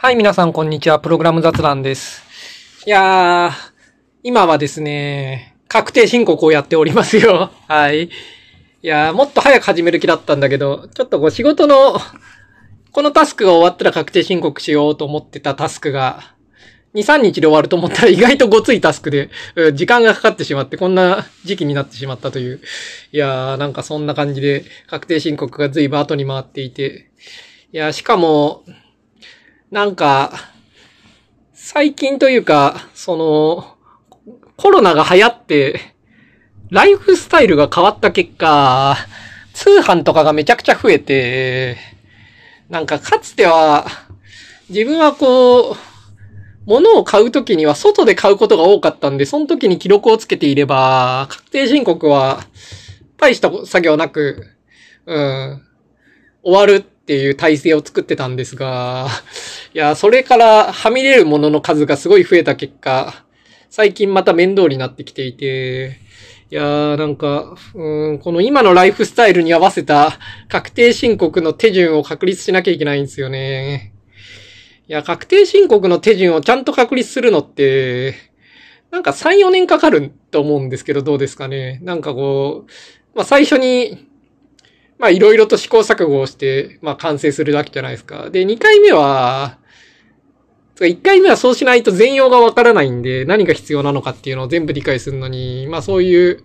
はい、皆さん、こんにちは。プログラム雑談です。いやー、今はですね、確定申告をやっておりますよ。はい。いやー、もっと早く始める気だったんだけど、ちょっとこう仕事の、このタスクが終わったら確定申告しようと思ってたタスクが、2、3日で終わると思ったら意外とごついタスクで、時間がかかってしまって、こんな時期になってしまったという。いやー、なんかそんな感じで、確定申告が随分後に回っていて。いやー、しかも、なんか、最近というか、その、コロナが流行って、ライフスタイルが変わった結果、通販とかがめちゃくちゃ増えて、なんかかつては、自分はこう、物を買うときには外で買うことが多かったんで、その時に記録をつけていれば、確定申告は、大した作業なく、うん、終わるっていう体制を作ってたんですが、いや、それからはみ出るものの数がすごい増えた結果、最近また面倒になってきていて、いやーなんか、うん、この今のライフスタイルに合わせた確定申告の手順を確立しなきゃいけないんですよね。いや、確定申告の手順をちゃんと確立するのって、なんか3、4年かかると思うんですけど、どうですかね。なんかこう、まあ最初に、まあいろいろと試行錯誤をして、まあ完成するわけじゃないですか。で、2回目は、1回目はそうしないと全容がわからないんで、何が必要なのかっていうのを全部理解するのに、まあそういう、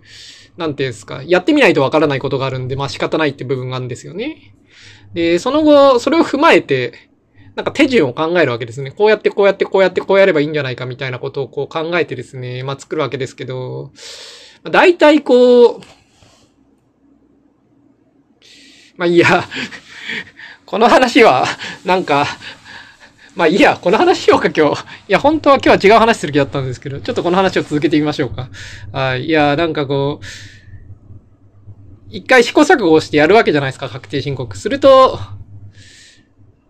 なんていうんですか、やってみないとわからないことがあるんで、まあ仕方ないって部分があるんですよね。で、その後、それを踏まえて、なんか手順を考えるわけですね。こうやってこうやってこうやってこうやればいいんじゃないかみたいなことをこう考えてですね、まあ作るわけですけど、大体こう、まあいいや、この話は、なんか、まあいいや、この話しようか今日。いや、本当は今日は違う話する気だったんですけど、ちょっとこの話を続けてみましょうか。はい。いや、なんかこう、一回試行錯誤をしてやるわけじゃないですか、確定申告。すると、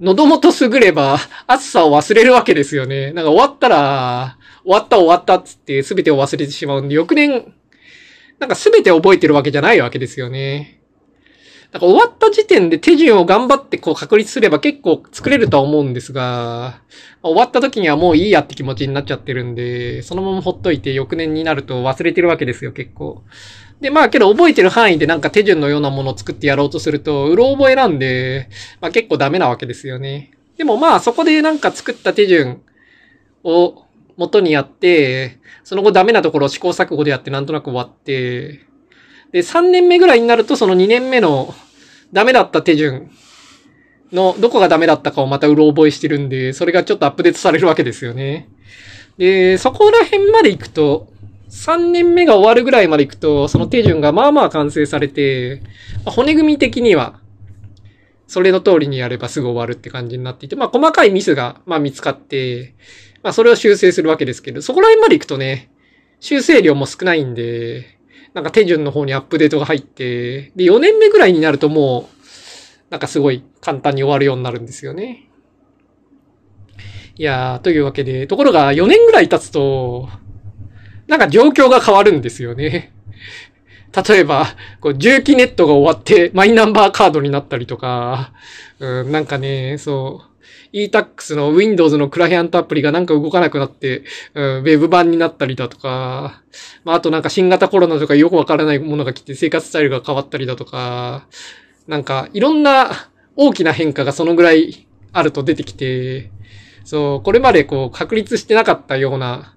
喉元すぐれば、暑さを忘れるわけですよね。なんか終わったら、終わった終わったっつって全てを忘れてしまうんで、翌年、なんか全て覚えてるわけじゃないわけですよね。なんか終わった時点で手順を頑張ってこう確立すれば結構作れるとは思うんですが、終わった時にはもういいやって気持ちになっちゃってるんで、そのままほっといて翌年になると忘れてるわけですよ、結構。で、まあけど覚えてる範囲でなんか手順のようなものを作ってやろうとすると、うろ覚えなんで、まあ結構ダメなわけですよね。でもまあそこでなんか作った手順を元にやって、その後ダメなところを試行錯誤でやってなんとなく終わって、で、3年目ぐらいになるとその2年目のダメだった手順のどこがダメだったかをまたうろ覚えしてるんで、それがちょっとアップデートされるわけですよね。で、そこら辺まで行くと、3年目が終わるぐらいまで行くと、その手順がまあまあ完成されて、骨組み的には、それの通りにやればすぐ終わるって感じになっていて、まあ細かいミスが、まあ見つかって、まあそれを修正するわけですけど、そこら辺まで行くとね、修正量も少ないんで、なんか手順の方にアップデートが入って、で、4年目ぐらいになるともう、なんかすごい簡単に終わるようになるんですよね。いやー、というわけで、ところが4年ぐらい経つと、なんか状況が変わるんですよね。例えば、こう、重機ネットが終わってマイナンバーカードになったりとか、うん、なんかね、そう、e-tax の Windows のクライアントアプリがなんか動かなくなって、うん、ウェブ版になったりだとか、まあ、あとなんか新型コロナとかよくわからないものが来て生活スタイルが変わったりだとか、なんかいろんな大きな変化がそのぐらいあると出てきて、そう、これまでこう確立してなかったような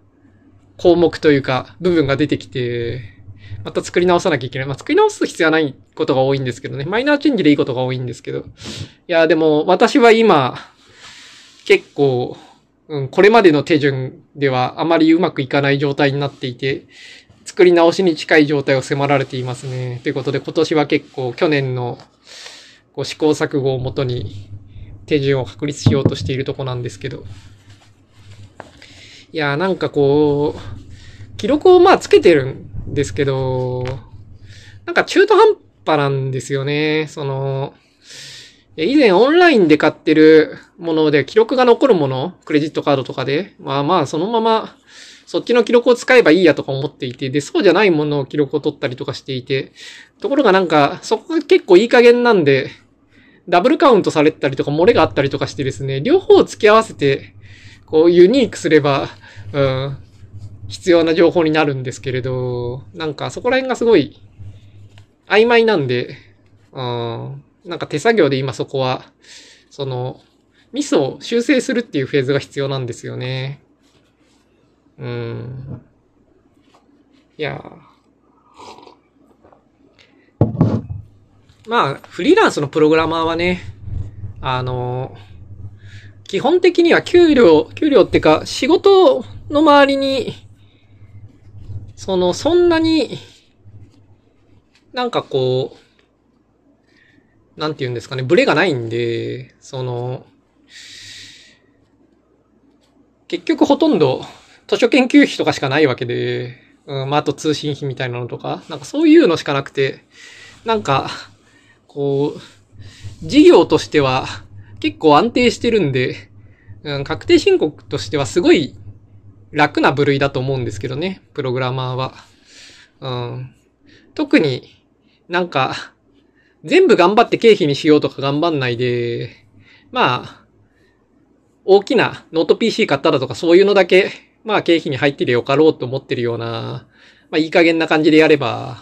項目というか部分が出てきて、また作り直さなきゃいけない。まあ、作り直す必要はないことが多いんですけどね。マイナーチェンジでいいことが多いんですけど。いや、でも私は今、結構、うん、これまでの手順ではあまりうまくいかない状態になっていて、作り直しに近い状態を迫られていますね。ということで今年は結構去年のこう試行錯誤をもとに手順を確立しようとしているとこなんですけど。いや、なんかこう、記録をまあつけてるんですけど、なんか中途半端なんですよね。その、以前オンラインで買ってるもので記録が残るもの、クレジットカードとかで、まあまあそのままそっちの記録を使えばいいやとか思っていて、で、そうじゃないものを記録を取ったりとかしていて、ところがなんか、そこが結構いい加減なんで、ダブルカウントされたりとか漏れがあったりとかしてですね、両方を付き合わせて、こうユニークすれば、うん、必要な情報になるんですけれど、なんかそこら辺がすごい曖昧なんで、うん、なんか手作業で今そこは、その、ミスを修正するっていうフェーズが必要なんですよね。うん。いやまあ、フリーランスのプログラマーはね、あの、基本的には給料、給料ってか、仕事の周りに、その、そんなに、なんかこう、なんて言うんですかね、ブレがないんで、その、結局ほとんど図書研究費とかしかないわけで、うん、まあ、あと通信費みたいなのとか、なんかそういうのしかなくて、なんか、こう、事業としては結構安定してるんで、うん、確定申告としてはすごい楽な部類だと思うんですけどね、プログラマーは。うん。特になんか、全部頑張って経費にしようとか頑張んないで、まあ、大きなノート PC 買ったらとかそういうのだけ、まあ経費に入ってりよかろうと思ってるような、まあいい加減な感じでやれば、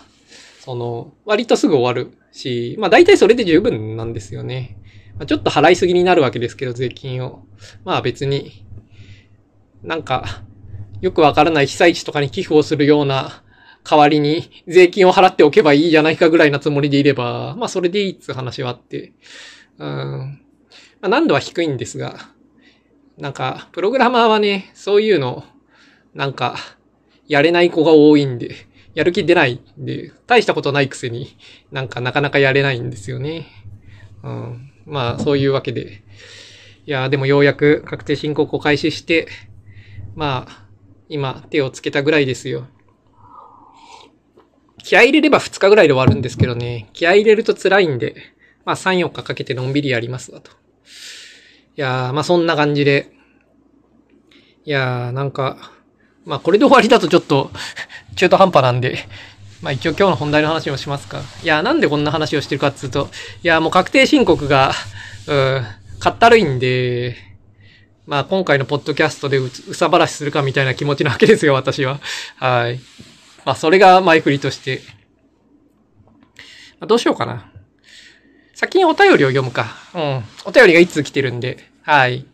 その、割とすぐ終わるし、まあ大体それで十分なんですよね。まあ、ちょっと払いすぎになるわけですけど、税金を。まあ別に、なんか、よくわからない被災地とかに寄付をするような代わりに税金を払っておけばいいじゃないかぐらいなつもりでいれば、まあそれでいいっつう話はあって、うん。まあ難度は低いんですが、なんか、プログラマーはね、そういうの、なんか、やれない子が多いんで、やる気出ないんで、大したことないくせに、なんかなかなかやれないんですよね。うん。まあ、そういうわけで。いや、でもようやく確定申告を開始して、まあ、今、手をつけたぐらいですよ。気合入れれば2日ぐらいで終わるんですけどね、気合入れると辛いんで、まあ3、4日かけてのんびりやりますわと。いやー、まあそんな感じで。いやー、なんか、まあこれで終わりだとちょっと中途半端なんで、まあ一応今日の本題の話をしますか。いやー、なんでこんな話をしてるかっつうと、いやーもう確定申告が、うん、かったるいんで、まあ今回のポッドキャストでうさばらしするかみたいな気持ちなわけですよ、私は。はい。まあ、それが前振りとして。まあ、どうしようかな。先にお便りを読むか。うん。お便りがいつ来てるんで。はい。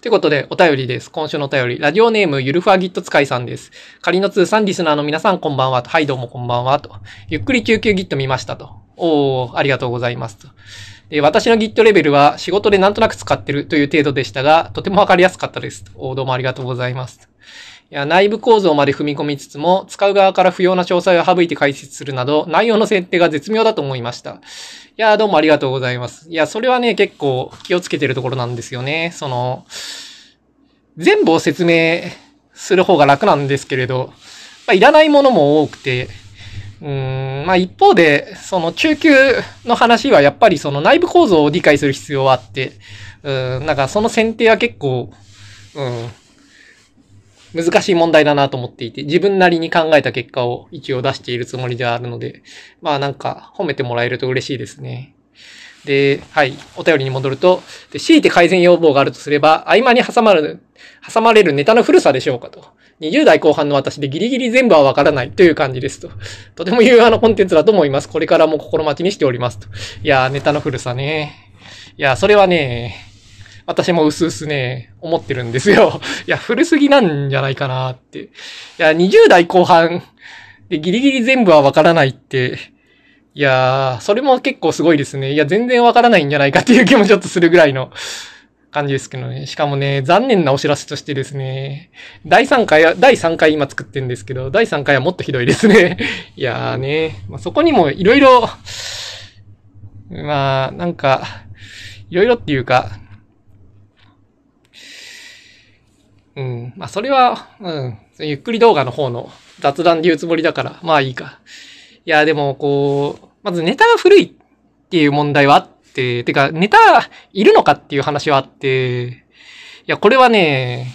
ということで、お便りです。今週のお便り。ラジオネーム、ゆるふわギット使いさんです。仮の通算リスナーの皆さん、こんばんはと。はい、どうもこんばんはと。ゆっくり救急ギット見ましたと。おー、ありがとうございますと。で私の Git レベルは仕事でなんとなく使ってるという程度でしたが、とてもわかりやすかったです。おどうもありがとうございます。いや内部構造まで踏み込みつつも、使う側から不要な詳細を省いて解説するなど、内容の設定が絶妙だと思いました。いや、どうもありがとうございます。いや、それはね、結構気をつけてるところなんですよね。その、全部を説明する方が楽なんですけれど、まあ、いらないものも多くて、うーん、まあ一方で、その中級の話はやっぱりその内部構造を理解する必要はあって、うん、なんかその選定は結構、うん、難しい問題だなと思っていて、自分なりに考えた結果を一応出しているつもりではあるので、まあなんか褒めてもらえると嬉しいですね。で、はい、お便りに戻ると、で強いて改善要望があるとすれば、合間に挟まる、挟まれるネタの古さでしょうかと。20代後半の私でギリギリ全部はわからないという感じですと。とても有用なコンテンツだと思います。これからも心待ちにしておりますと。いやー、ネタの古さね。いやー、それはね、私も薄々ね、思ってるんですよ。いや、古すぎなんじゃないかなって。いや、20代後半でギリギリ全部はわからないって、いやー、それも結構すごいですね。いや、全然わからないんじゃないかっていう気もちょっとするぐらいの感じですけどね。しかもね、残念なお知らせとしてですね、第3回は、第3回今作ってるんですけど、第3回はもっとひどいですね。いやーね、まあ、そこにもいろいろ、まあ、なんか、いろいろっていうか、うん。まあ、それは、うん。ゆっくり動画の方の雑談で言うつもりだから、まあいいか。いや、でも、こう、まずネタが古いっていう問題はあって、てか、ネタいるのかっていう話はあって、いや、これはね、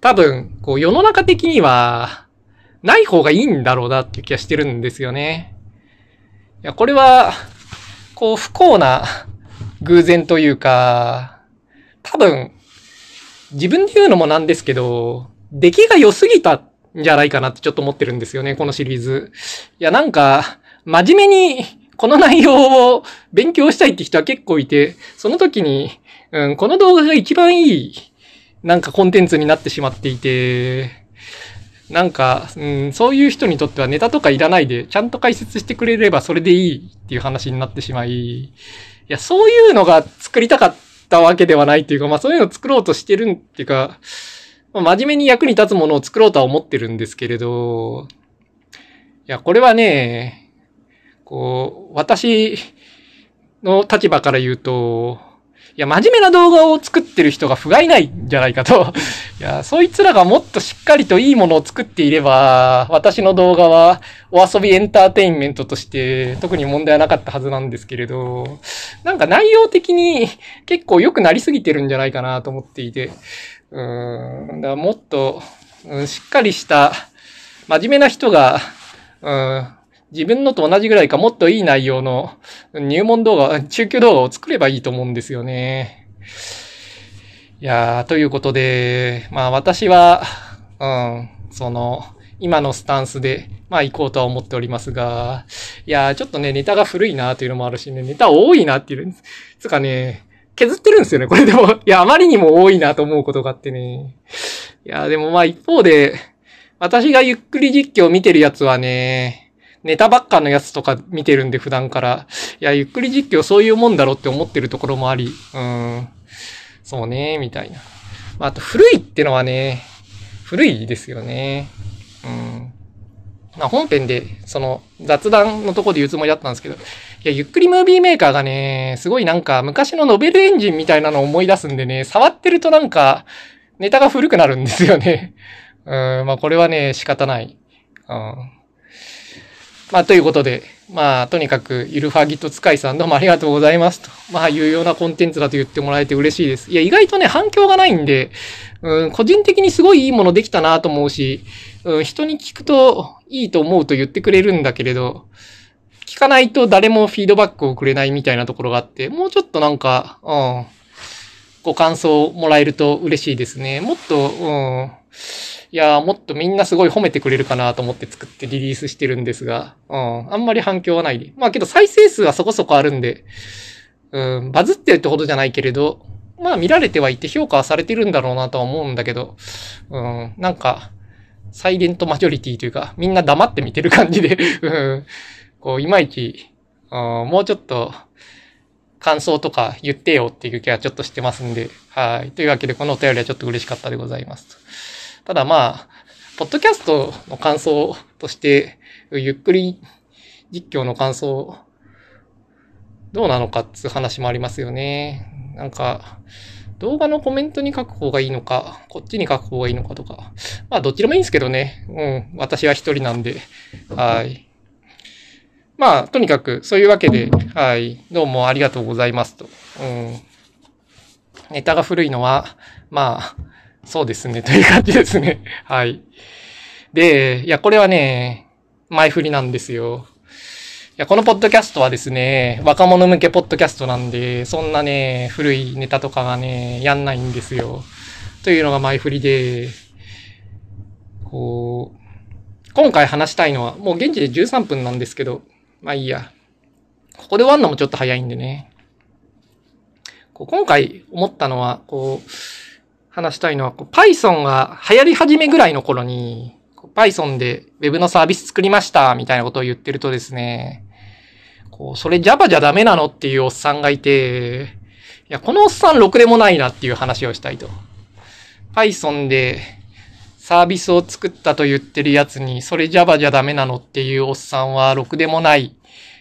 多分、こう、世の中的には、ない方がいいんだろうなっていう気がしてるんですよね。いや、これは、こう、不幸な偶然というか、多分、自分で言うのもなんですけど、出来が良すぎたんじゃないかなってちょっと思ってるんですよね、このシリーズ。いや、なんか、真面目にこの内容を勉強したいって人は結構いて、その時に、うん、この動画が一番いい、なんかコンテンツになってしまっていて、なんか、うん、そういう人にとってはネタとかいらないで、ちゃんと解説してくれればそれでいいっていう話になってしまい、いや、そういうのが作りたかったたわけではないっていうか、まあそういうのを作ろうとしてるっていうか、まあ、真面目に役に立つものを作ろうとは思ってるんですけれど、いや、これはね、こう、私の立場から言うと、いや、真面目な動画を作ってる人が不甲斐ないんじゃないかと。いや、そいつらがもっとしっかりといいものを作っていれば、私の動画はお遊びエンターテインメントとして特に問題はなかったはずなんですけれど、なんか内容的に結構良くなりすぎてるんじゃないかなと思っていて、うーん、だからもっと、うん、しっかりした真面目な人が、うん、自分のと同じぐらいかもっといい内容の入門動画、中級動画を作ればいいと思うんですよね。いやー、ということで、まあ私は、うん、その、今のスタンスで、まあ行こうとは思っておりますが、いやー、ちょっとね、ネタが古いなというのもあるしね、ネタ多いなっていう、つかね、削ってるんですよね、これでも。いや、あまりにも多いなと思うことがあってね。いや、でもまあ一方で、私がゆっくり実況を見てるやつはね、ネタばっかのやつとか見てるんで普段から。いや、ゆっくり実況そういうもんだろって思ってるところもあり、うん。そうね、みたいな。まあ、あと古いってのはね、古いですよね。うん。まあ、本編で、その、雑談のとこで言うつもりだったんですけど、いや、ゆっくりムービーメーカーがね、すごいなんか昔のノベルエンジンみたいなのを思い出すんでね、触ってるとなんか、ネタが古くなるんですよね。うん、まあこれはね、仕方ない。うん。まあ、ということで、まあ、とにかく、ゆるファギット使いさんどうもありがとうございますと。まあ、有用なコンテンツだと言ってもらえて嬉しいです。いや、意外とね、反響がないんで、うん、個人的にすごいいいものできたなと思うし、うん、人に聞くといいと思うと言ってくれるんだけれど、聞かないと誰もフィードバックをくれないみたいなところがあって、もうちょっとなんか、うん、ご感想もらえると嬉しいですね。もっと、うん、いやもっとみんなすごい褒めてくれるかなと思って作ってリリースしてるんですが、うん、あんまり反響はない。で。まあけど再生数はそこそこあるんで、うん、バズってるってほどじゃないけれど、まあ見られてはいて評価はされてるんだろうなとは思うんだけど、うん、なんか、サイレントマジョリティというか、みんな黙って見てる感じで。うん、こう、いまいち、うん、もうちょっと、感想とか言ってよっていう気はちょっとしてますんで、はい。というわけで、このお便りはちょっと嬉しかったでございます。ただまあ、ポッドキャストの感想として、ゆっくり実況の感想、どうなのかっていう話もありますよね。なんか、動画のコメントに書く方がいいのか、こっちに書く方がいいのかとか。まあ、どっちでもいいんですけどね。うん。私は一人なんで。はい。まあ、とにかく、そういうわけで、はい。どうもありがとうございますと。うん。ネタが古いのは、まあ、そうですね、という感じですね。はい。で、いや、これはね、前振りなんですよ。いや、このポッドキャストはですね、若者向けポッドキャストなんで、そんなね、古いネタとかがね、やんないんですよ。というのが前振りで、こう、今回話したいのは、もう現地で13分なんですけど、まあいいや。ここで終わるのもちょっと早いんでね。こう今回思ったのは、こう、話したいのは、Python が流行り始めぐらいの頃に、Python で Web のサービス作りました、みたいなことを言ってるとですね、こう、それ Java じゃダメなのっていうおっさんがいて、いや、このおっさんろくでもないなっていう話をしたいと。Python でサービスを作ったと言ってるやつに、それ Java じゃダメなのっていうおっさんはろくでもない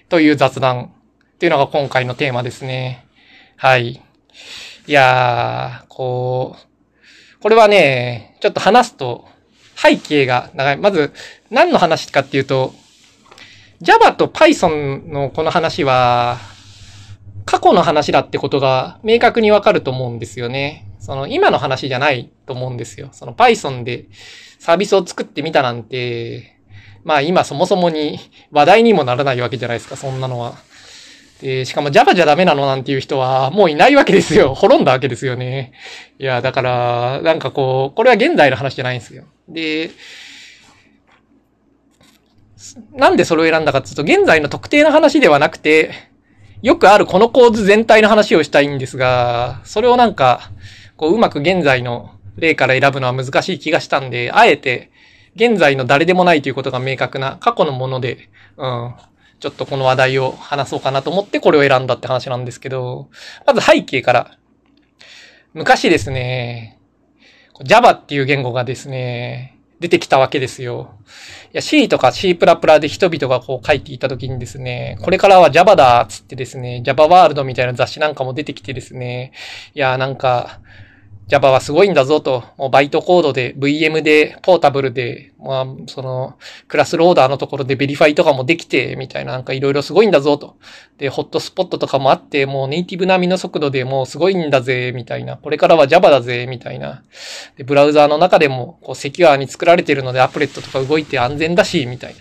という雑談っていうのが今回のテーマですね。はい。いやー、こう、これはね、ちょっと話すと背景が長い。まず、何の話かっていうと、Java と Python のこの話は、過去の話だってことが明確にわかると思うんですよね。その今の話じゃないと思うんですよ。その Python でサービスを作ってみたなんて、まあ今そもそもに話題にもならないわけじゃないですか、そんなのは。で、しかも Java じゃダメなのなんていう人はもういないわけですよ。滅んだわけですよね。いや、だから、なんかこう、これは現代の話じゃないんですよ。で、なんでそれを選んだかっていうと、現在の特定の話ではなくて、よくあるこの構図全体の話をしたいんですが、それをなんか、こう、うまく現在の例から選ぶのは難しい気がしたんで、あえて、現在の誰でもないということが明確な過去のもので、うん、ちょっとこの話題を話そうかなと思ってこれを選んだって話なんですけど、まず背景から。昔ですね、Java っていう言語がですね、出てきたわけですよ。いや、C とか C++ で人々がこう書いていた時にですね、これからは Java だっつってですね、Java ワールドみたいな雑誌なんかも出てきてですね、いや、なんか、Java はすごいんだぞと、もうバイトコードで、VM で、ポータブルで、まあ、その、クラスローダーのところでベリファイとかもできて、みたいな、なんかいろいろすごいんだぞと。で、ホットスポットとかもあって、もうネイティブ並みの速度でもうすごいんだぜ、みたいな。これからは Java だぜ、みたいな。で、ブラウザーの中でも、こう、セキュアに作られてるので、アプレットとか動いて安全だし、みたいな。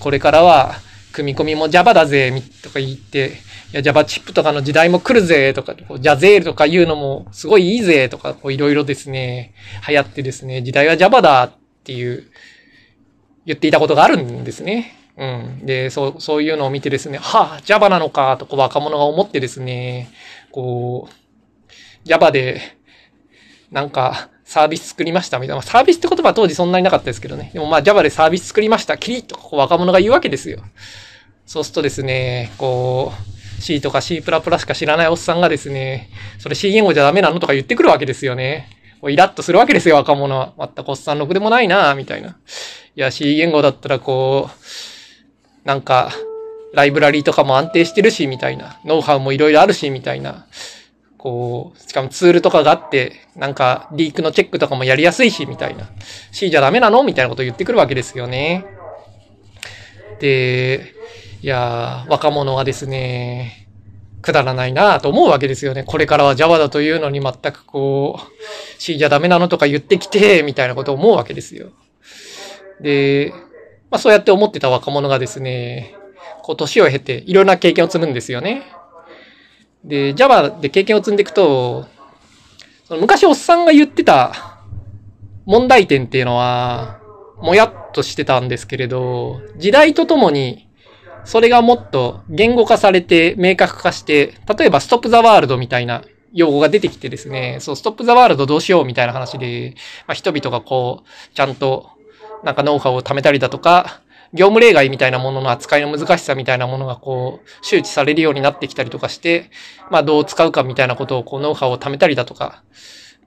これからは、組み込みも Java だぜ、とか言って、いや、Java チップとかの時代も来るぜとか、 Jazelle とか言うのもすごいいいぜとか、いろいろですね、流行ってですね、時代は Java だっていう、言っていたことがあるんですね。うん。で、そう、そういうのを見てですね、はあ、Java なのか、とこう若者が思ってですね、こう、Java で、なんか、サービス作りましたみたいな。サービスって言葉は当時そんなになかったですけどね。でもまあ Java でサービス作りました。キリッとこう若者が言うわけですよ。そうするとですね、こう、C とか C++ しか知らないおっさんがですね、それ C 言語じゃダメなのとか言ってくるわけですよね。イラッとするわけですよ、若者は。まったくおっさんろくでもないなみたいな。いや、C 言語だったらこう、なんか、ライブラリーとかも安定してるし、みたいな。ノウハウもいろいろあるし、みたいな。こう、しかもツールとかがあって、なんか、リークのチェックとかもやりやすいし、みたいな。C じゃダメなの？みたいなこと言ってくるわけですよね。で、いやー、若者はですね、くだらないなと思うわけですよね。これからは Java だというのに全くこう、C じゃダメなのとか言ってきて、みたいなことを思うわけですよ。で、まあそうやって思ってた若者がですね、こう年を経ていろんな経験を積むんですよね。で、Java で経験を積んでいくと、その昔おっさんが言ってた問題点っていうのは、もやっとしてたんですけれど、時代とともにそれがもっと言語化されて明確化して、例えばストップザワールドみたいな用語が出てきてですね、そう、ストップザワールドどうしようみたいな話で、まあ、人々がこう、ちゃんと、なんかノウハウを貯めたりだとか、業務例外みたいなものの扱いの難しさみたいなものがこう、周知されるようになってきたりとかして、まあどう使うかみたいなことをこう、ノウハウを貯めたりだとか、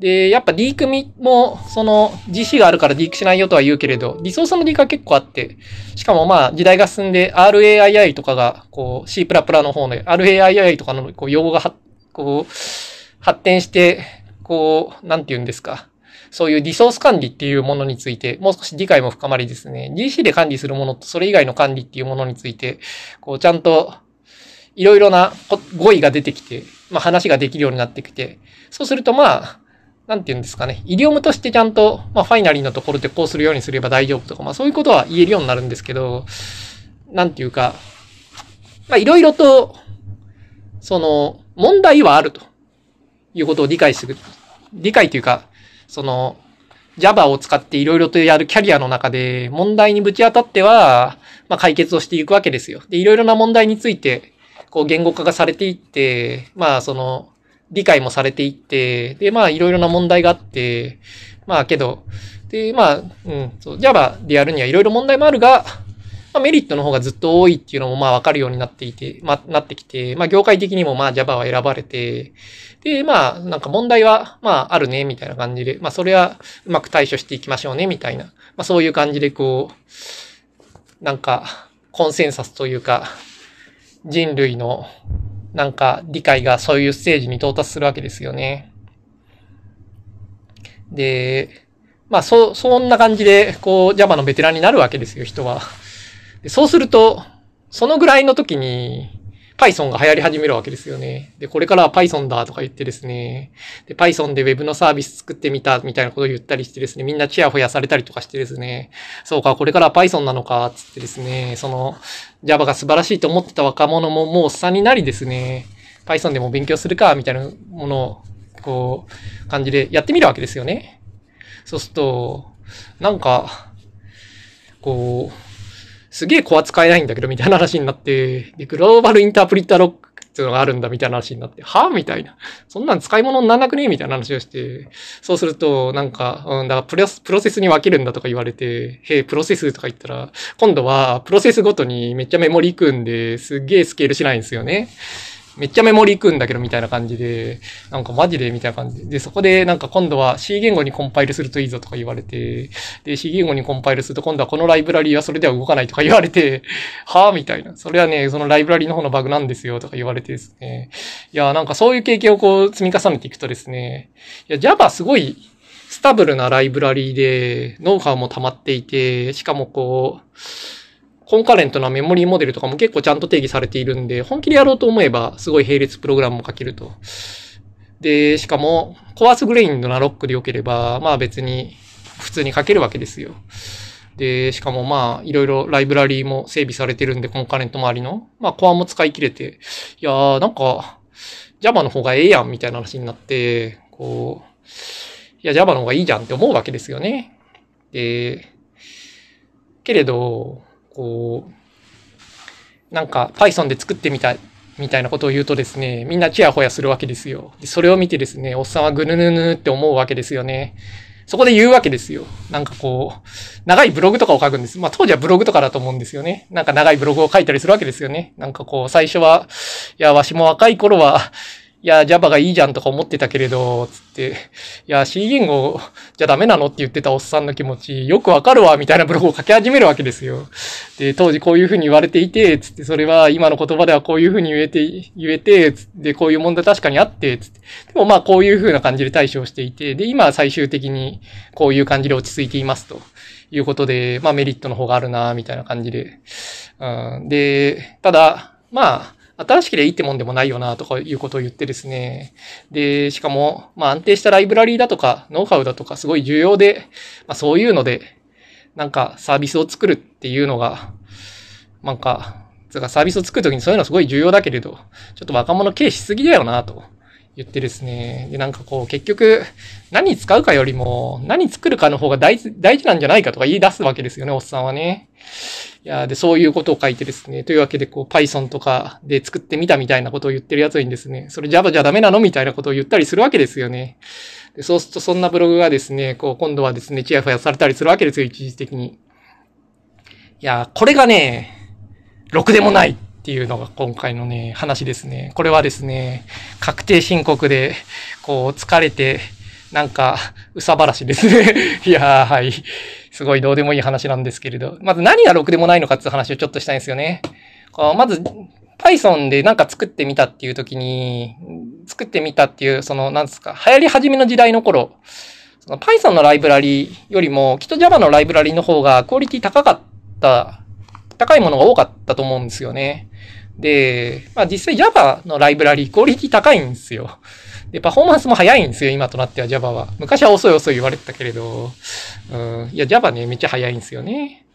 で、やっぱ D 組も、その GC があるから D しないよとは言うけれど、リソースの D が結構あって、しかもまあ時代が進んで RAII とかが、こう C++ の方で RAII とかのこう用語が、こう、発展して、こう、なんて言うんですか。そういうリソース管理っていうものについて、もう少し理解も深まりですね。GC で管理するものとそれ以外の管理っていうものについて、こう、ちゃんと、いろいろな語彙が出てきて、まあ話ができるようになってきて、そうするとまあ、なんて言うんですかね、イディオムとしてちゃんと、まあ、ファイナリーのところでこうするようにすれば大丈夫とか、まあ、そういうことは言えるようになるんですけど、なんていうか、まあ、いろいろと、その、問題はあるということを理解する。理解というか、その、Java を使っていろいろとやるキャリアの中で、問題にぶち当たっては、まあ、解決をしていくわけですよ。で、いろいろな問題について、こう、言語化がされていって、まあ、その、理解もされていって、で、まあ、いろいろな問題があって、まあ、けど、で、まあ、うん、そう、Java でやるにはいろいろ問題もあるが、まあ、メリットの方がずっと多いっていうのもまあわかるようになっていて、まあ、なってきて、まあ、業界的にもまあ Java は選ばれて、で、まあ、なんか問題はまああるね、みたいな感じで、まあ、それはうまく対処していきましょうね、みたいな、まあ、そういう感じでこう、なんか、コンセンサスというか、人類のなんか理解がそういうステージに到達するわけですよね。で、まあそ、そんな感じで、こう、Java のベテランになるわけですよ、人は。でそうすると、そのぐらいの時に、Python が流行り始めるわけですよね。で、これからは Python だとか言ってですね、で、Python で Web のサービス作ってみたみたいなことを言ったりしてですね、みんなチヤホヤされたりとかしてですね、そうか、これからは Python なのか、つってですね、その Java が素晴らしいと思ってた若者ももうおっさんになりですね、Python でも勉強するか、みたいなものを、こう、感じでやってみるわけですよね。そうすると、なんか、こう、すげえコア使えないんだけど、みたいな話になって、で、グローバルインタープリッターロックっていうのがあるんだ、みたいな話になって、はみたいな。そんなん使い物にならなくね？みたいな話をして、そうすると、なんか、うん、だからプロプロセスに分けるんだとか言われて、へえ、プロセスとか言ったら、今度はプロセスごとにめっちゃメモリ組んで、すげえスケールしないんですよね。めっちゃメモリ行くんだけどみたいな感じで、なんかマジでみたいな感じで、で、そこでなんか今度は C 言語にコンパイルするといいぞとか言われて、で、C 言語にコンパイルすると今度はこのライブラリーはそれでは動かないとか言われて、はぁみたいな。それはね、そのライブラリーの方のバグなんですよとか言われてですね。いや、なんかそういう経験をこう積み重ねていくとですね、いや、Java すごいスタブルなライブラリーで、ノウハウも溜まっていて、しかもこう、コンカレントなメモリーモデルとかも結構ちゃんと定義されているんで、本気でやろうと思えば、すごい並列プログラムも書けると。で、しかも、コアスグレインドなロックで良ければ、まあ別に普通に書けるわけですよ。で、しかもまあ、いろいろライブラリーも整備されてるんで、コンカレント周りの。まあ、コアも使い切れて、いやー、なんか、Java の方がええやん、みたいな話になって、こう、いや、Java の方がいいじゃんって思うわけですよね。で、けれど、こう、なんか Python で作ってみたみたいなことを言うとですね、みんなチヤホヤするわけですよ。それを見てですね、おっさんはぐぬぬぬって思うわけですよね。そこで言うわけですよ。なんかこう、長いブログとかを書くんです。まあ当時はブログとかだと思うんですよね。なんか長いブログを書いたりするわけですよね。なんかこう、最初は、いや、わしも若い頃は、いや、Java がいいじゃんとか思ってたけれど、つって、いや、C 言語じゃダメなのって言ってたおっさんの気持ち、よくわかるわ、みたいなブログを書き始めるわけですよ。で、当時こういうふうに言われていて、つって、それは今の言葉ではこういうふうに言えて、言えて、つって、こういう問題確かにあって、つって。でもまあこういうふうな感じで対処していて、で、今最終的にこういう感じで落ち着いていますと。いうことで、まあメリットの方があるな、みたいな感じで。うん、で、ただ、まあ、新しければいいってもんでもないよな、とかいうことを言ってですね。で、しかも、まあ安定したライブラリーだとか、ノウハウだとかすごい重要で、まあそういうので、なんかサービスを作るっていうのが、なんか、つかサービスを作るときにそういうのはすごい重要だけれど、ちょっと若者軽視すぎだよな、と言ってですね。で、なんかこう、結局、何使うかよりも、何作るかの方が大事、大事なんじゃないかとか言い出すわけですよね、おっさんはね。いや、で、そういうことを書いてですね、というわけで、こう、Python とかで作ってみたみたいなことを言ってるやつにですね、それ Java じゃダメなのみたいなことを言ったりするわけですよね。で、そうすると、そんなブログがですね、こう、今度はですね、チヤホヤされたりするわけですよ、一時的に。いや、これがね、ろくでもないっていうのが今回のね、話ですね。これはですね、確定申告で、こう、疲れて、なんか、うさばらしですね。いやー、はい。すごいどうでもいい話なんですけれど。まず何がろくでもないのかっていう話をちょっとしたいんですよね。まず、Python でなんか作ってみたっていう時に、作ってみたっていう、その、なんですか、流行り始めの時代の頃、その Python のライブラリよりも、きっと Java のライブラリの方がクオリティ高かった、高いものが多かったと思うんですよね。で、まあ実際 Java のライブラリクオリティ高いんですよ。で、パフォーマンスも早いんですよ、今となっては Java は。昔は遅い遅い言われてたけれど、うん、いや、Java ね、めっちゃ早いんですよね。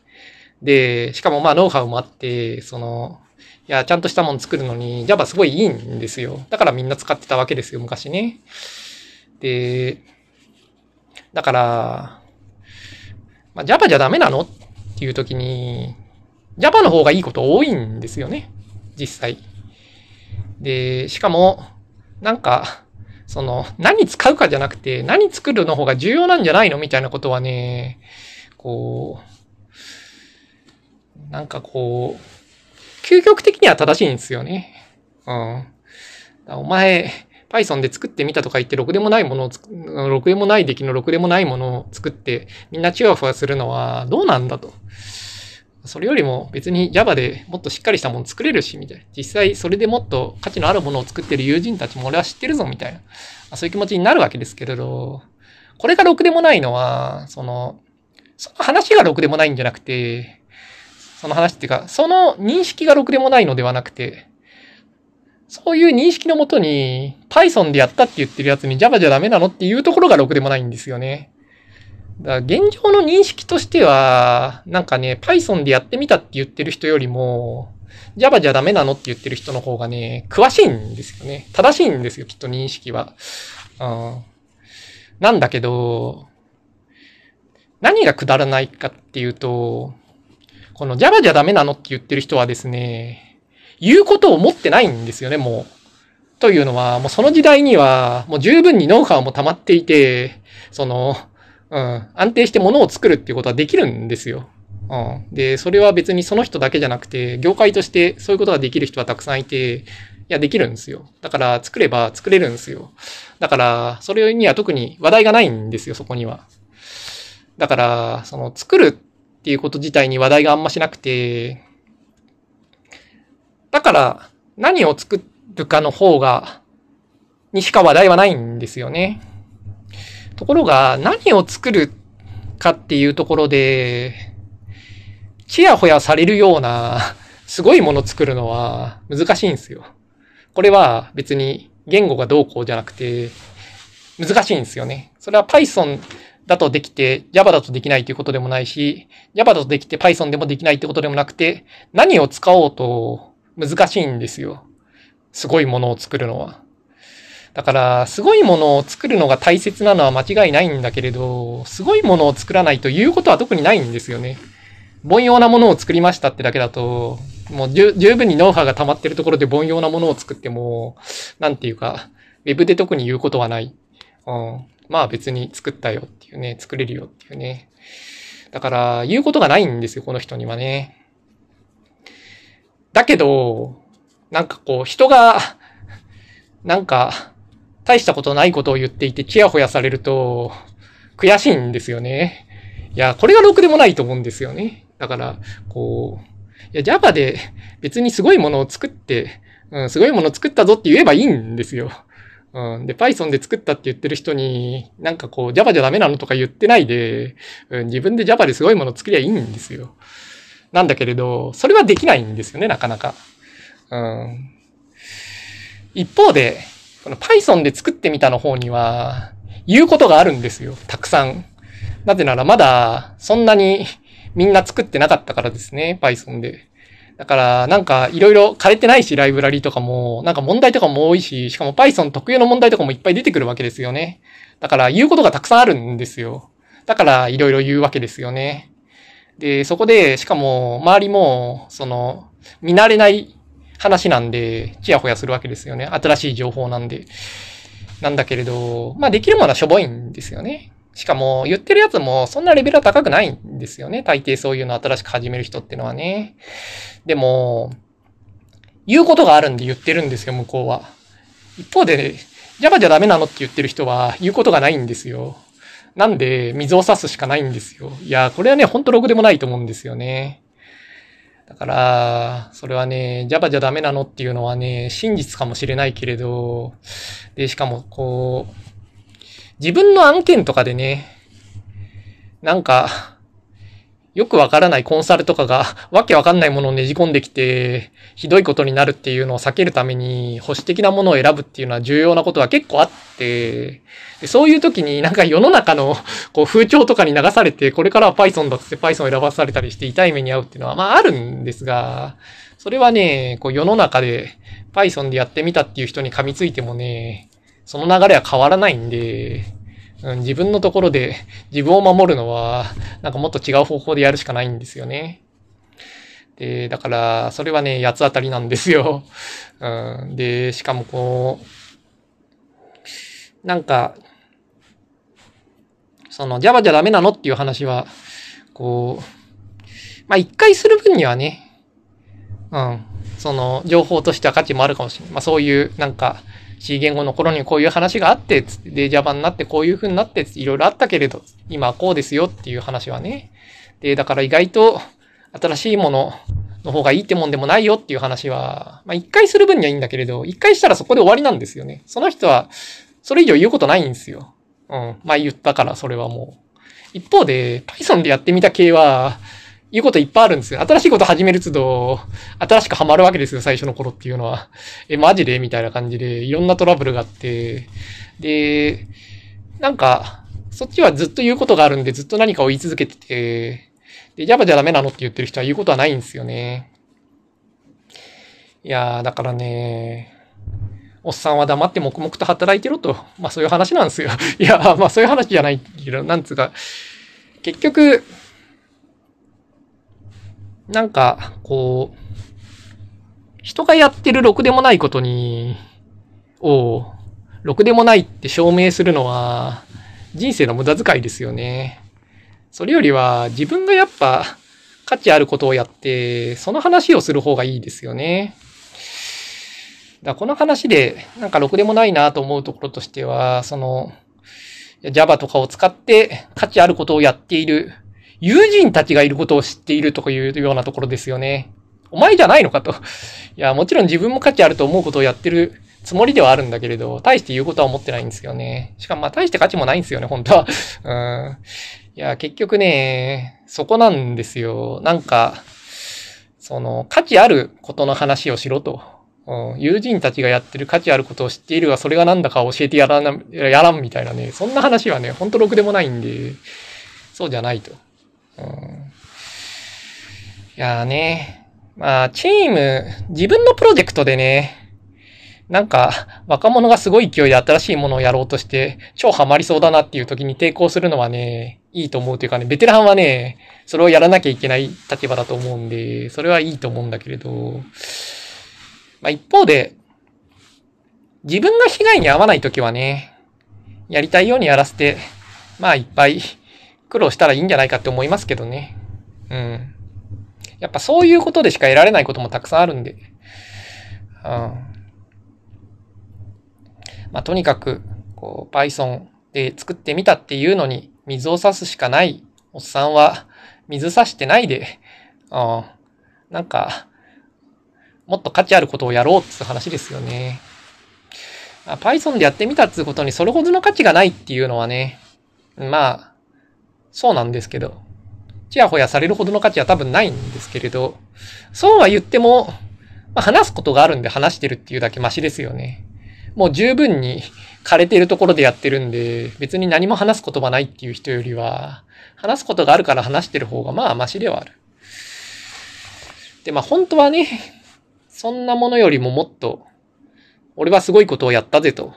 で、しかもまあ、ノウハウもあって、その、いや、ちゃんとしたもの作るのに Java すごいいいんですよ。だからみんな使ってたわけですよ、昔ね。で、だから、まあ、Java じゃダメなの？っていう時に、Java の方がいいこと多いんですよね。実際。で、しかも、なんか、その、何使うかじゃなくて、何作るの方が重要なんじゃないのみたいなことはね、こう、なんかこう、究極的には正しいんですよね。うん。お前、Python で作ってみたとか言って、ろくでもないものを、ろくでもない出来のろくでもないものを作って、みんなチワフワするのはどうなんだと。それよりも別に Java でもっとしっかりしたもの作れるし、みたいな。実際それでもっと価値のあるものを作ってる友人たちも俺は知ってるぞ、みたいな。そういう気持ちになるわけですけれど、これがろくでもないのは、その、その話がろくでもないんじゃなくて、その話っていうか、その認識がろくでもないのではなくて、そういう認識のもとに、Python でやったって言ってるやつに Java じゃダメなのっていうところがろくでもないんですよね。だから現状の認識としては、なんかね、Python でやってみたって言ってる人よりも、Java じゃダメなのって言ってる人の方がね、詳しいんですよね。正しいんですよ、きっと認識は。うん。なんだけど、何がくだらないかっていうと、この Java じゃダメなのって言ってる人はですね、言うことを思ってないんですよね、もう。というのは、もうその時代には、もう十分にノウハウも溜まっていて、その、うん、安定して物を作るっていうことはできるんですよ。うん。で、それは別にその人だけじゃなくて、業界としてそういうことができる人はたくさんいて、いや、できるんですよ。だから、作れば作れるんですよ。だから、それには特に話題がないんですよ、そこには。だから、その、作るっていうこと自体に話題があんましなくて、だから、何を作るかの方が、にしか話題はないんですよね。ところが、何を作るかっていうところで、ちやほやされるような、すごいもの作るのは難しいんですよ。これは別に言語がどうこうじゃなくて、難しいんですよね。それは Python だとできて Java だとできないということでもないし、Java だとできて Python でもできないってことでもなくて、何を使おうと難しいんですよ。すごいものを作るのは。だから、すごいものを作るのが大切なのは間違いないんだけれど、すごいものを作らないということは特にないんですよね。凡庸なものを作りましたってだけだと、もう十分にノウハウが溜まってるところで凡庸なものを作っても、なんていうか、ウェブで特に言うことはない。うん。まあ別に作ったよっていうね、作れるよっていうね。だから、言うことがないんですよ、この人にはね。だけど、なんかこう、人が、なんか、大したことないことを言っていて、チヤホヤされると、悔しいんですよね。いや、これがろくでもないと思うんですよね。だから、こう、いや、Java で別にすごいものを作って、うん、すごいものを作ったぞって言えばいいんですよ。うん。で、Python で作ったって言ってる人に、なんかこう、Java じゃダメなのとか言ってないで、うん、自分で Java ですごいものを作りゃいいんですよ。なんだけれど、それはできないんですよね、なかなか。うん。一方で、この Python で作ってみたの方には、言うことがあるんですよ。たくさん。なぜならまだ、そんなにみんな作ってなかったからですね、Python で。だから、なんか、いろいろ枯れてないし、ライブラリとかも、なんか問題とかも多いし、しかも Python 特有の問題とかもいっぱい出てくるわけですよね。だから、言うことがたくさんあるんですよ。だから、いろいろ言うわけですよね。で、そこで、しかも、周りも、その、見慣れない話なんで、ちやほやするわけですよね。新しい情報なんで。なんだけれど、まあ、できるものはしょぼいんですよね。しかも、言ってるやつもそんなレベルは高くないんですよね。大抵そういうの新しく始める人ってのはね。でも、言うことがあるんで言ってるんですよ、向こうは。一方で、Java じゃダメなのって言ってる人は言うことがないんですよ。なんで、水を差すしかないんですよ。いや、これはね、ほんとログでもないと思うんですよね。だから、それはね、Java じゃダメなのっていうのはね、真実かもしれないけれど、で、しかも、こう、自分の案件とかでね、なんか、よくわからないコンサルとかが、わけわかんないものをねじ込んできて、ひどいことになるっていうのを避けるために、保守的なものを選ぶっていうのは重要なことは結構あって、でそういう時になんか世の中のこう風潮とかに流されて、これからは Python だって Python を選ばされたりして痛い目に遭うっていうのは、まああるんですが、それはね、こう世の中で Python でやってみたっていう人に噛みついてもね、その流れは変わらないんで、うん、自分のところで 自分を守るのは、なんかもっと違う方法でやるしかないんですよね。で、だから、それはね、八つ当たりなんですよ。うん、で、しかもこう、なんか、その Java じゃダメなのっていう話は、こう、まあ、一回する分にはね、うん、その情報としては価値もあるかもしれない。まあ、そういう、なんか、C 言語の頃にこういう話があって、つって、で、Java になってこういう風になって、いろいろあったけれど、今はこうですよっていう話はね。で、だから意外と新しいものの方がいいってもんでもないよっていう話は、まあ一回する分にはいいんだけれど、一回したらそこで終わりなんですよね。その人は、それ以上言うことないんですよ。うん。まあ言ったから、それはもう。一方で、Python でやってみた系は、いうこといっぱいあるんですよ。新しいこと始める都度、新しくハマるわけですよ、最初の頃っていうのは。え、マジで？みたいな感じで、いろんなトラブルがあって、で、なんか、そっちはずっと言うことがあるんで、ずっと何かを言い続けてて、で、Java じゃダメなのって言ってる人は言うことはないんですよね。いやー、だからね、おっさんは黙って黙々と働いてろと。まあそういう話なんですよ。いや、まあそういう話じゃないけど、なんつうか、結局、なんか、こう、人がやってるろくでもないことに、を、ろくでもないって証明するのは、人生の無駄遣いですよね。それよりは、自分がやっぱ、価値あることをやって、その話をする方がいいですよね。だこの話で、なんかろくでもないなと思うところとしては、その、Java とかを使って価値あることをやっている友人たちがいることを知っているとかいうようなところですよね。お前じゃないのかと。いや、もちろん自分も価値あると思うことをやってるつもりではあるんだけれど、大して言うことは思ってないんですよね。しかもまあ大して価値もないんですよね、本当は。うん。いや、結局ね、そこなんですよ。なんか、その、価値あることの話をしろと。うん、友人たちがやってる価値あることを知っているが、それが何だか教えてやらな、やらんみたいなね、そんな話はね、ほんとろくでもないんで、そうじゃないと。いやーね。まあ、チーム、自分のプロジェクトでね、なんか、若者がすごい勢いで新しいものをやろうとして、超ハマりそうだなっていう時に抵抗するのはね、いいと思うというかね、ベテランはね、それをやらなきゃいけない立場だと思うんで、それはいいと思うんだけれど、まあ一方で、自分が被害に遭わない時はね、やりたいようにやらせて、まあいっぱい苦労したらいいんじゃないかって思いますけどね。うん。やっぱそういうことでしか得られないこともたくさんあるんで。うん。まあ、とにかく、こう、Python で作ってみたっていうのに水を差すしかないおっさんは水差してないで、うん。なんか、もっと価値あることをやろうって話ですよね。あ Python でやってみたってことにそれほどの価値がないっていうのはね、まあ、そうなんですけど、ちやほやされるほどの価値は多分ないんですけれど、そうは言っても、まあ、話すことがあるんで話してるっていうだけマシですよね。もう十分に枯れてるところでやってるんで、別に何も話す言葉ないっていう人よりは、話すことがあるから話してる方がまあマシではある。で、まあ本当はね、そんなものよりももっと、俺はすごいことをやったぜと。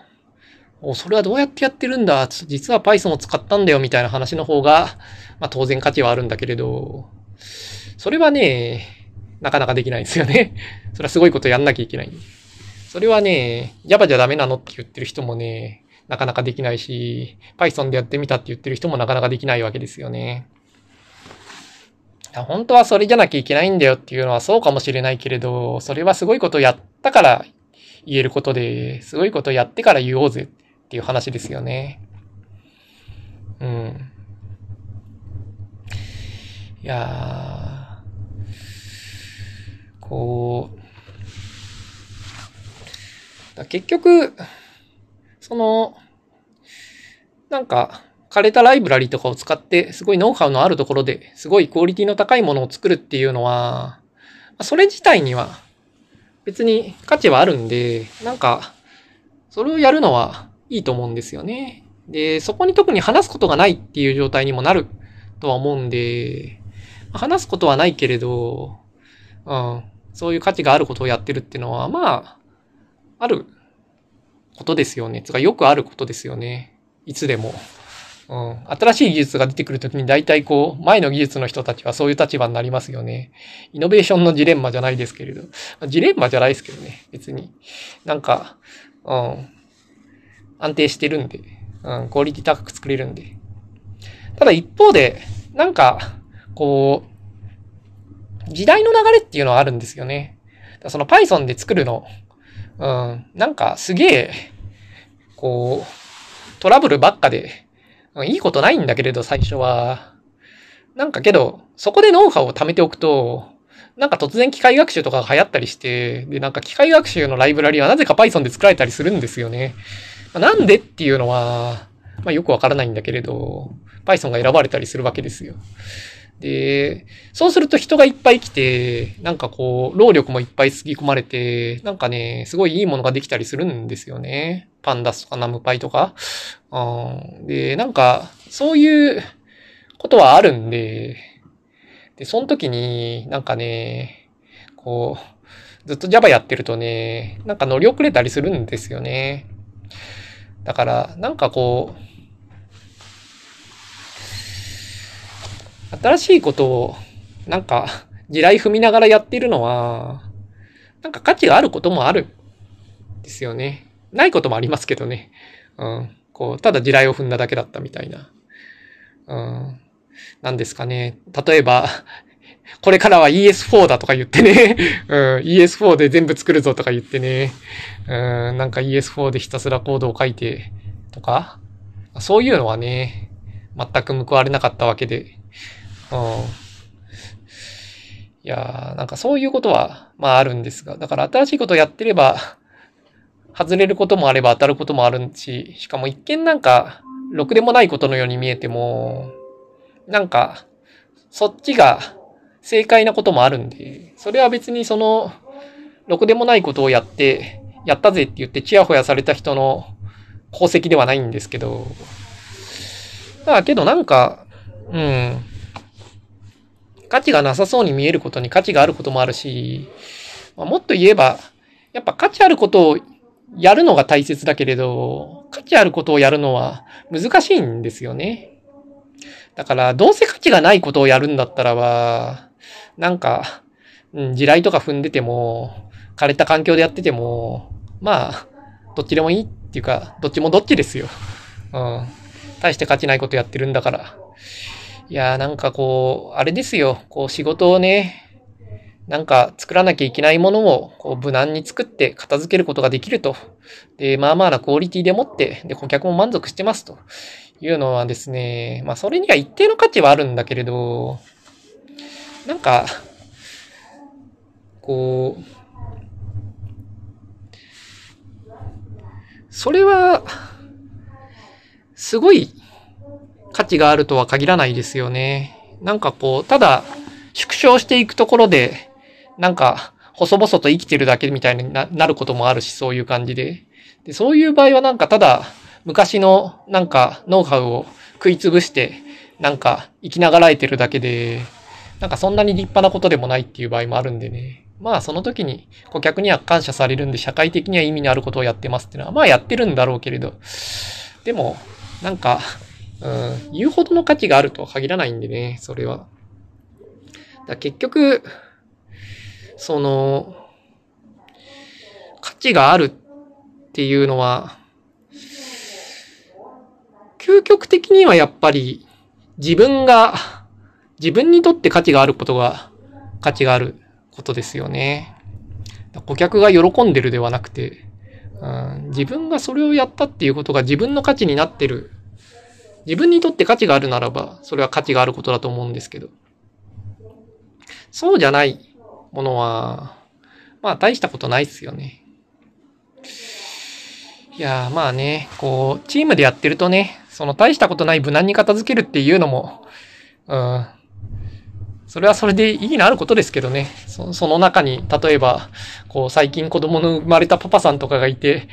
お、それはどうやってやってるんだ？実は Python を使ったんだよみたいな話の方が、まあ当然価値はあるんだけれど、それはね、なかなかできないんですよね。それはすごいことやんなきゃいけない。それはね、Java じゃダメなのって言ってる人もね、なかなかできないし、Python でやってみたって言ってる人もなかなかできないわけですよね。本当はそれじゃなきゃいけないんだよっていうのはそうかもしれないけれど、それはすごいことやったから言えることで、すごいことやってから言おうぜっていう話ですよね。うん。いやー、こう、結局、その、なんか、枯れたライブラリとかを使って、すごいノウハウのあるところで、すごいクオリティの高いものを作るっていうのは、それ自体には、別に価値はあるんで、なんか、それをやるのはいいと思うんですよね。で、そこに特に話すことがないっていう状態にもなるとは思うんで、話すことはないけれど、うん、そういう価値があることをやってるっていうのは、まあ、あることですよね。つかよくあることですよね。いつでも。うん。新しい技術が出てくるときに大体こう、前の技術の人たちはそういう立場になりますよね。イノベーションのジレンマじゃないですけれど。ジレンマじゃないですけどね。別に。なんか、うん。安定してるんで、うん、クオリティ高く作れるんで。ただ一方で、なんか、こう、時代の流れっていうのはあるんですよね。その Python で作るの、うん、なんかすげえ、こう、トラブルばっかで、いいことないんだけれど、最初は。なんかけど、そこでノウハウを貯めておくと、なんか突然機械学習とかが流行ったりして、で、なんか機械学習のライブラリはなぜか Python で作られたりするんですよね。なんでっていうのは、まあよくわからないんだけれど、Python が選ばれたりするわけですよ。で、そうすると人がいっぱい来て、なんかこう、労力もいっぱいつぎ込まれて、なんかね、すごいいいものができたりするんですよね。パンダスとかナムパイとか。うん、で、なんか、そういうことはあるんで、で、その時に、なんかね、こう、ずっと Java やってるとね、なんか乗り遅れたりするんですよね。だから、なんかこう、新しいことを、なんか、地雷踏みながらやってるのは、なんか価値があることもある。ですよね。ないこともありますけどね。うん。こう、ただ地雷を踏んだだけだったみたいな。うん。なんですかね。例えば、これからは ES4 だとか言ってね。うん。ES4 で全部作るぞとか言ってね。うん。なんか ES4 でひたすらコードを書いて、とか。そういうのはね、全く報われなかったわけで。うん。いやー、なんかそういうことは、まああるんですが、だから新しいことをやってれば、外れることもあれば当たることもあるし、しかも一見なんか、ろくでもないことのように見えても、なんか、そっちが正解なこともあるんで、それは別にその、ろくでもないことをやって、やったぜって言ってチヤホヤされた人の功績ではないんですけど、だけどなんか、うん、価値がなさそうに見えることに価値があることもあるし、ま、もっと言えば、やっぱ価値あることをやるのが大切だけれど、価値あることをやるのは難しいんですよね。だから、どうせ価値がないことをやるんだったらば、なんか、うん、地雷とか踏んでても、枯れた環境でやってても、まあ、どっちでもいいっていうか、どっちもどっちですよ。うん。大して価値ないことやってるんだから。いやーなんかこう、あれですよ。こう仕事をね、なんか作らなきゃいけないものをこう無難に作って片付けることができると。で、まあまあなクオリティでもって、で、顧客も満足してますというのはですね、まあそれには一定の価値はあるんだけれど、なんか、こう、それは、すごい価値があるとは限らないですよね。なんかこう、ただ縮小していくところで、なんか、細々と生きてるだけみたいになることもあるし、そういう感じで。で、そういう場合はなんかただ、昔のなんかノウハウを食いつぶして、なんか生きながらえてるだけで、なんかそんなに立派なことでもないっていう場合もあるんでね。まあその時に顧客には感謝されるんで社会的には意味のあることをやってますっていうのはまあやってるんだろうけれど。でも、なんか、うん、言うほどの価値があるとは限らないんでね、それは。だ結局、その、価値があるっていうのは、究極的にはやっぱり自分が、自分にとって価値があることが価値があることですよね。顧客が喜んでるではなくて、うん、自分がそれをやったっていうことが自分の価値になってる自分にとって価値があるならば、それは価値があることだと思うんですけど。そうじゃないものは、まあ大したことないっすよね。いやまあね、こう、チームでやってるとね、その大したことない無難に片付けるっていうのも、うん、それはそれで意義のあることですけどね。その中に、例えば、こう、最近子供の生まれたパパさんとかがいて、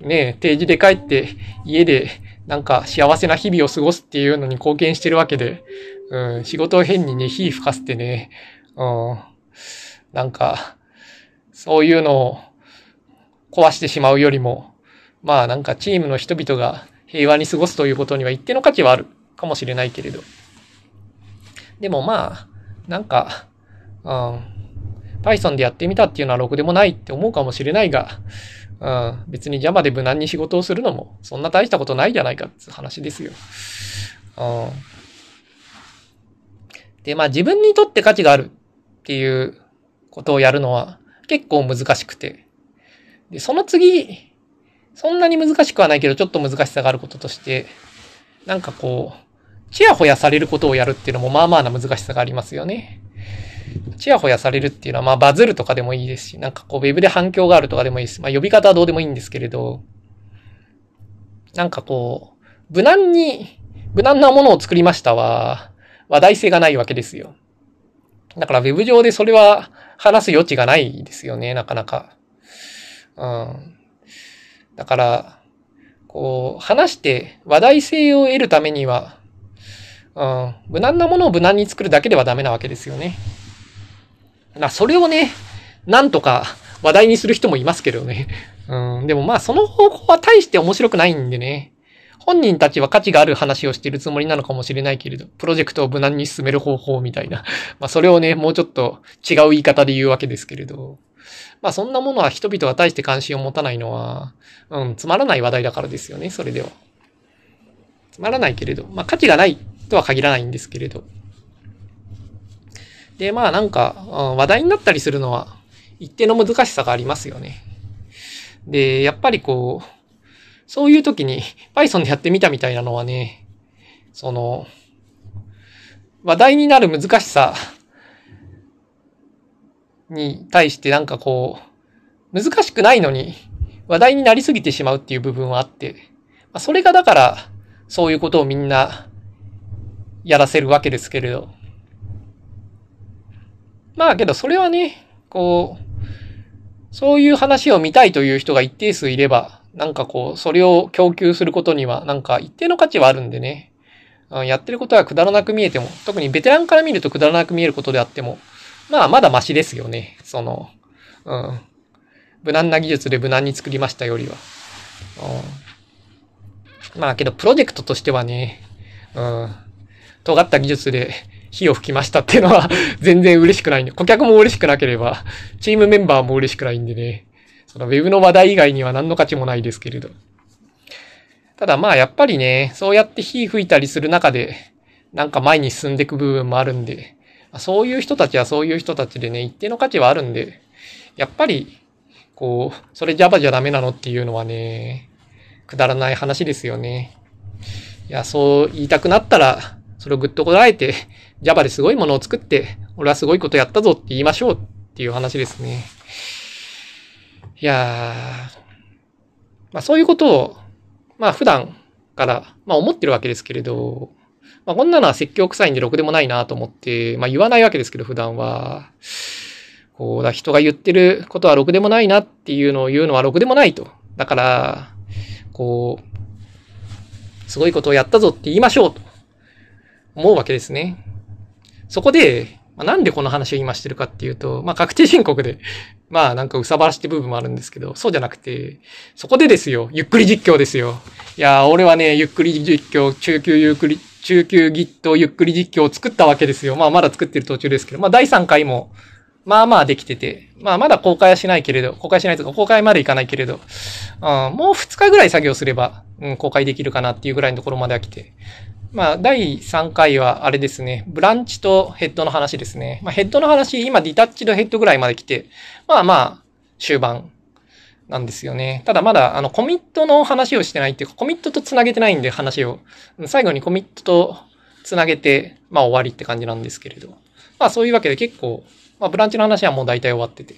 ね、定時で帰って家でなんか幸せな日々を過ごすっていうのに貢献してるわけで、うん、仕事を変にね、火吹かせてね、うん、なんか、そういうのを壊してしまうよりも、まあなんかチームの人々が平和に過ごすということには一定の価値はあるかもしれないけれど。でもまあ、なんか、うん、Python でやってみたっていうのはろくでもないって思うかもしれないが、うん。別に邪魔で無難に仕事をするのも、そんな大したことないじゃないかって話ですよ。うん。で、まあ自分にとって価値があるっていうことをやるのは結構難しくて。で、その次、そんなに難しくはないけど、ちょっと難しさがあることとして、なんかこう、ちやほやされることをやるっていうのもまあまあな難しさがありますよね。ちやほやされるっていうのは、まあバズるとかでもいいですし、なんかこうウェブで反響があるとかでもいいです。まあ呼び方はどうでもいいんですけれど、なんかこう、無難に、無難なものを作りましたは、話題性がないわけですよ。だから Web 上でそれは話す余地がないですよね、なかなか。うん。だから、こう、話して話題性を得るためには、うん、無難なものを無難に作るだけではダメなわけですよね。まそれをね、なんとか話題にする人もいますけどね。うん、でもまあその方法は大して面白くないんでね。本人たちは価値がある話をしているつもりなのかもしれないけれど、プロジェクトを無難に進める方法みたいな。まあそれをね、もうちょっと違う言い方で言うわけですけれど。まあそんなものは人々が大して関心を持たないのは、うん、つまらない話題だからですよね、それでは。つまらないけれど、まあ価値がないとは限らないんですけれど。で、まあなんか、話題になったりするのは、一定の難しさがありますよね。で、やっぱりこう、そういう時に Python でやってみたみたいなのはね、その、話題になる難しさに対してなんかこう、難しくないのに話題になりすぎてしまうっていう部分はあって、それがだからそういうことをみんなやらせるわけですけれど。まあけどそれはね、こう、そういう話を見たいという人が一定数いれば、なんかこう、それを供給することには、なんか一定の価値はあるんでね。やってることはくだらなく見えても、特にベテランから見るとくだらなく見えることであっても、まあ、まだマシですよね。その、うん。無難な技術で無難に作りましたよりは。うん、まあ、けど、プロジェクトとしてはね、うん。尖った技術で火を吹きましたっていうのは 全然嬉しくないんで、顧客も嬉しくなければ、チームメンバーも嬉しくないんでね、その Web の話題以外には何の価値もないですけれど。ただまあやっぱりね、そうやって火吹いたりする中で、なんか前に進んでいく部分もあるんで、そういう人たちはそういう人たちでね、一定の価値はあるんで、やっぱり、こう、それ Java じゃダメなのっていうのはね、くだらない話ですよね。いや、そう言いたくなったら、それをぐっとこらえて、Java ですごいものを作って、俺はすごいことやったぞって言いましょうっていう話ですね。いやー、まあそういうことを、まあ普段から、まあ思ってるわけですけれど、まあ、こんなのは説教臭いんでろくでもないなと思って、まあ、言わないわけですけど、普段は。こう、だ人が言ってることはろくでもないなっていうのを言うのはろくでもないと。だから、こう、すごいことをやったぞって言いましょうと思うわけですね。そこで、まあ、なんでこの話を今してるかっていうと、まあ確定申告で、まあなんかうさばらしって部分もあるんですけど、そうじゃなくて、そこでですよ、ゆっくり実況ですよ。いや、俺はね、ゆっくり実況、中級ゆっくり、中級 Git ゆっくり実況を作ったわけですよ。まあまだ作ってる途中ですけど、まあ第3回も、まあまあできてて、まあまだ公開はしないけれど、公開しないとか公開までいかないけれど、うん、もう2日ぐらい作業すれば、うん、公開できるかなっていうぐらいのところまでは来て。まあ第3回はあれですね、ブランチとヘッドの話ですね。まあヘッドの話、今ディタッチのヘッドぐらいまで来て、まあまあ、終盤なんですよね。ただまだ、あの、コミットの話をしてないっていうか、コミットと繋げてないんで話を、最後にコミットと繋げて、まあ終わりって感じなんですけれど。まあそういうわけで結構、まあブランチの話はもう大体終わってて。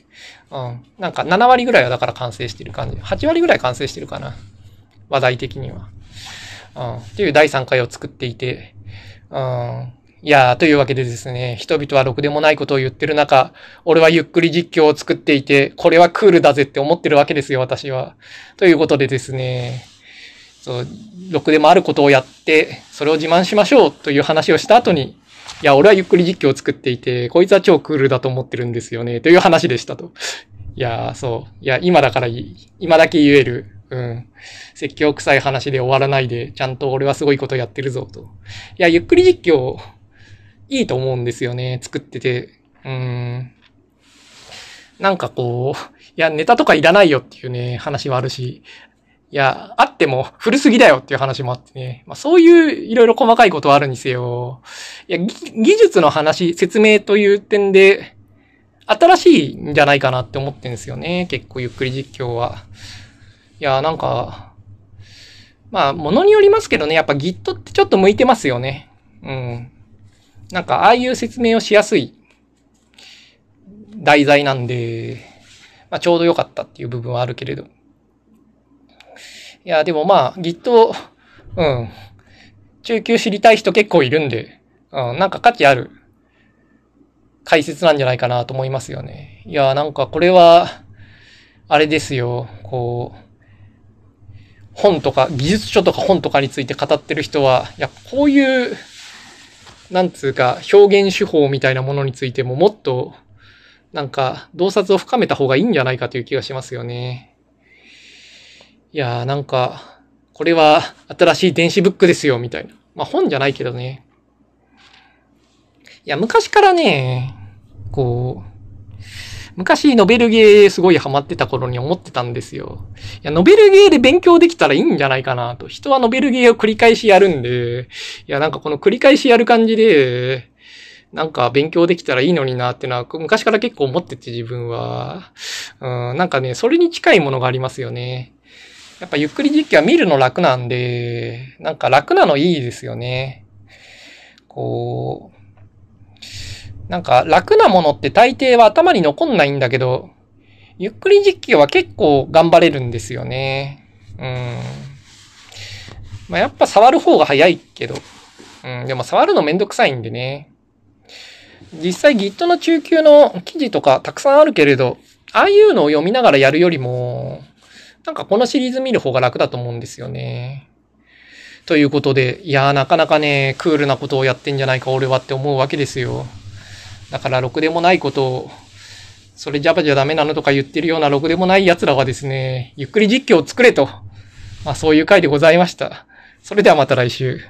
うん。なんか7割ぐらいはだから完成してる感じ。8割ぐらい完成してるかな。話題的には。うん。っていう第3回を作っていて。いやー、というわけでですね、人々はろくでもないことを言ってる中、俺はゆっくり実況を作っていて、これはクールだぜって思ってるわけですよ、私は。ということでですね、そう、ろくでもあることをやって、それを自慢しましょうという話をした後に、いや、俺はゆっくり実況を作っていて、こいつは超クールだと思ってるんですよね、という話でしたと。いやー、そう。いや、今だからいい。今だけ言える。うん。説教臭い話で終わらないで、ちゃんと俺はすごいことやってるぞと。いや、ゆっくり実況、いいと思うんですよね、作ってて。うん。なんかこう、いや、ネタとかいらないよっていうね、話はあるし、いや、あっても古すぎだよっていう話もあってね。まあそういういろいろ細かいことはあるにせよ。いや、技術の話、説明という点で、新しいんじゃないかなって思ってんですよね。結構ゆっくり実況は。いや、なんか、まあ、ものによりますけどね、やっぱ Git ってちょっと向いてますよね。うん。なんか、ああいう説明をしやすい題材なんで、まあ、ちょうど良かったっていう部分はあるけれど。いや、でもまあ、Git、うん。中級知りたい人結構いるんで、うん、なんか価値ある解説なんじゃないかなと思いますよね。いや、なんかこれは、あれですよ、こう、本とか、技術書とか本とかについて語ってる人は、いや、こういう、なんつうか、表現手法みたいなものについてももっと、なんか、洞察を深めた方がいいんじゃないかという気がしますよね。いやーなんか、これは新しい電子ブックですよ、みたいな。まあ本じゃないけどね。いや、昔からね、こう、昔ノベルゲーすごいハマってた頃に思ってたんですよ。いや、ノベルゲーで勉強できたらいいんじゃないかなと。人はノベルゲーを繰り返しやるんで、いや、なんかこの繰り返しやる感じで、なんか勉強できたらいいのになってのは、昔から結構思ってて自分は。うん、なんかね、それに近いものがありますよね。やっぱゆっくり実況は見るの楽なんで、なんか楽なのいいですよね。こう、なんか楽なものって大抵は頭に残んないんだけど、ゆっくり実況は結構頑張れるんですよね。うん。まあ、やっぱ触る方が早いけど。うん、でも触るのめんどくさいんでね。実際 Git の中級の記事とかたくさんあるけれど、ああいうのを読みながらやるよりも、なんかこのシリーズ見る方が楽だと思うんですよね。ということで、いやーなかなかね、クールなことをやってんじゃないか俺はって思うわけですよ。だから、ろくでもないことを、それジャバじゃダメなのとか言ってるようなろくでもない奴らはですね、ゆっくり実況を作れと。まあそういう回でございました。それではまた来週。